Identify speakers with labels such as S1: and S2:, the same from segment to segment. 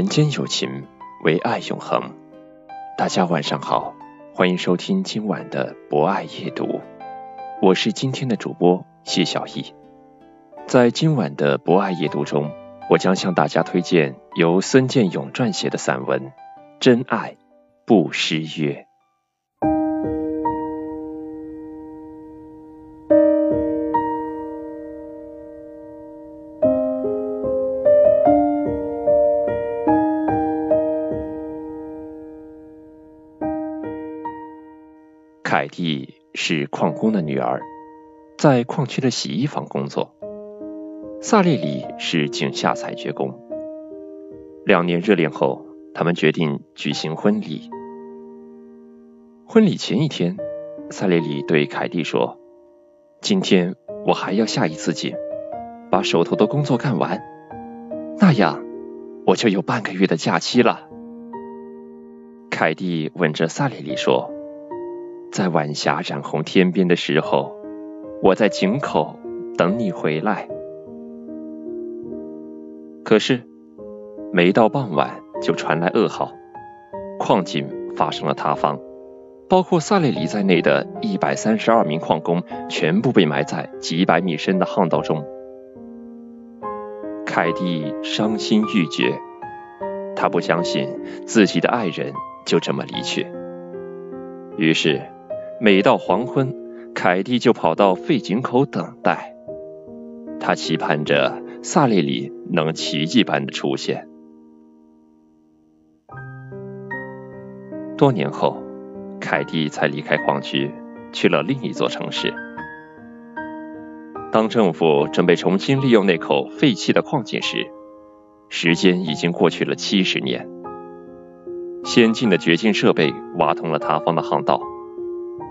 S1: 人间有情，唯爱永恒。大家晚上好，欢迎收听今晚的博爱夜读，我是今天的主播谢小艺。在今晚的博爱夜读中，我将向大家推荐由孙建勇撰写的散文《真爱不失约》。蒂是矿工的女儿，在矿区的洗衣房工作。萨列里是井下采掘工。两年热恋后，他们决定举行婚礼。婚礼前一天，萨列里对凯蒂说：“今天我还要下一次井，把手头的工作干完，那样我就有半个月的假期了。”凯蒂吻着萨列里说。在晚霞染红天边的时候，我在井口等你回来。可是，每到傍晚就传来噩耗，矿井发生了塌方，包括萨列里在内的一百三十二名矿工全部被埋在几百米深的巷道中。凯蒂伤心欲绝，他不相信自己的爱人就这么离去，于是。每到黄昏，凯蒂就跑到废井口等待。他期盼着萨列里能奇迹般的出现。多年后，凯蒂才离开矿区，去了另一座城市。当政府准备重新利用那口废弃的矿井时，时间已经过去了七十年。先进的掘金设备挖通了塌方的巷道。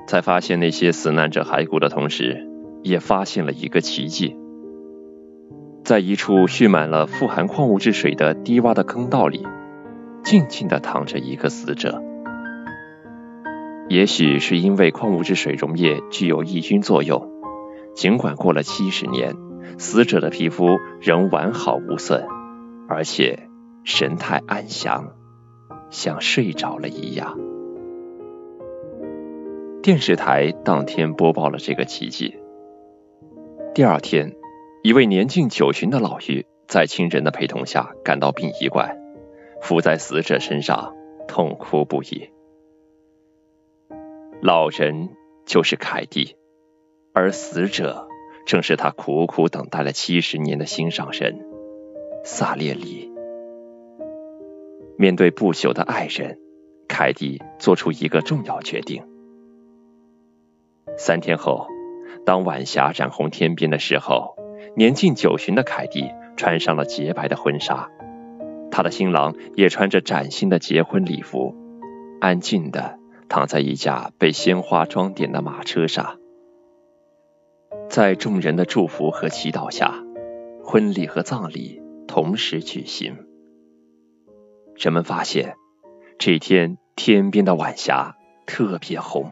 S1: 在发现那些死难者骸骨的同时，也发现了一个奇迹：在一处蓄满了富含矿物质水的低洼的坑道里，静静地躺着一个死者。也许是因为矿物质水溶液具有抑菌作用，尽管过了七十年，死者的皮肤仍完好无损，而且神态安详，像睡着了一样。电视台当天播报了这个奇迹。第二天，一位年近九旬的老妪在亲人的陪同下赶到殡仪馆，伏在死者身上痛哭不已。老人就是凯蒂，而死者正是他苦苦等待了七十年的心上人萨列里。面对不朽的爱人，凯蒂做出一个重要决定。三天后，当晚霞染红天边的时候，年近九旬的凯蒂穿上了洁白的婚纱，她的新郎也穿着崭新的结婚礼服，安静的躺在一架被鲜花装点的马车上。在众人的祝福和祈祷下，婚礼和葬礼同时举行。人们发现，这天天边的晚霞特别红。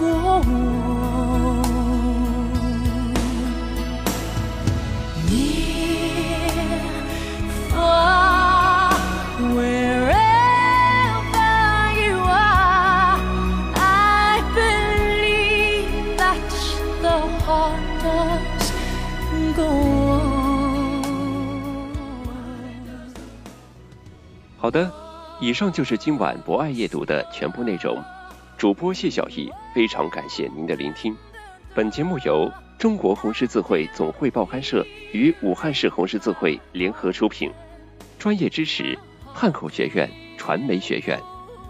S2: go on. Near, far, wherever you are, I believe that the heart does go on.
S1: 好的，以上就是今晚博爱夜读的全部内容。主播谢小艺非常感谢您的聆听。本节目由中国红十字会总会报刊社与武汉市红十字会联合出品，专业支持汉口学院传媒学院，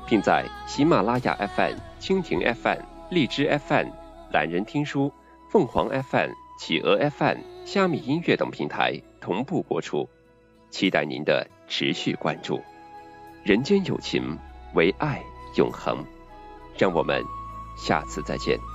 S1: 并在喜马拉雅 FM、蜻蜓 FM、荔枝 FM、懒人听书、凤凰 FM、企鹅 FM、虾米音乐等平台同步播出，期待您的持续关注。人间有情，唯爱永恒。让我们下次再见。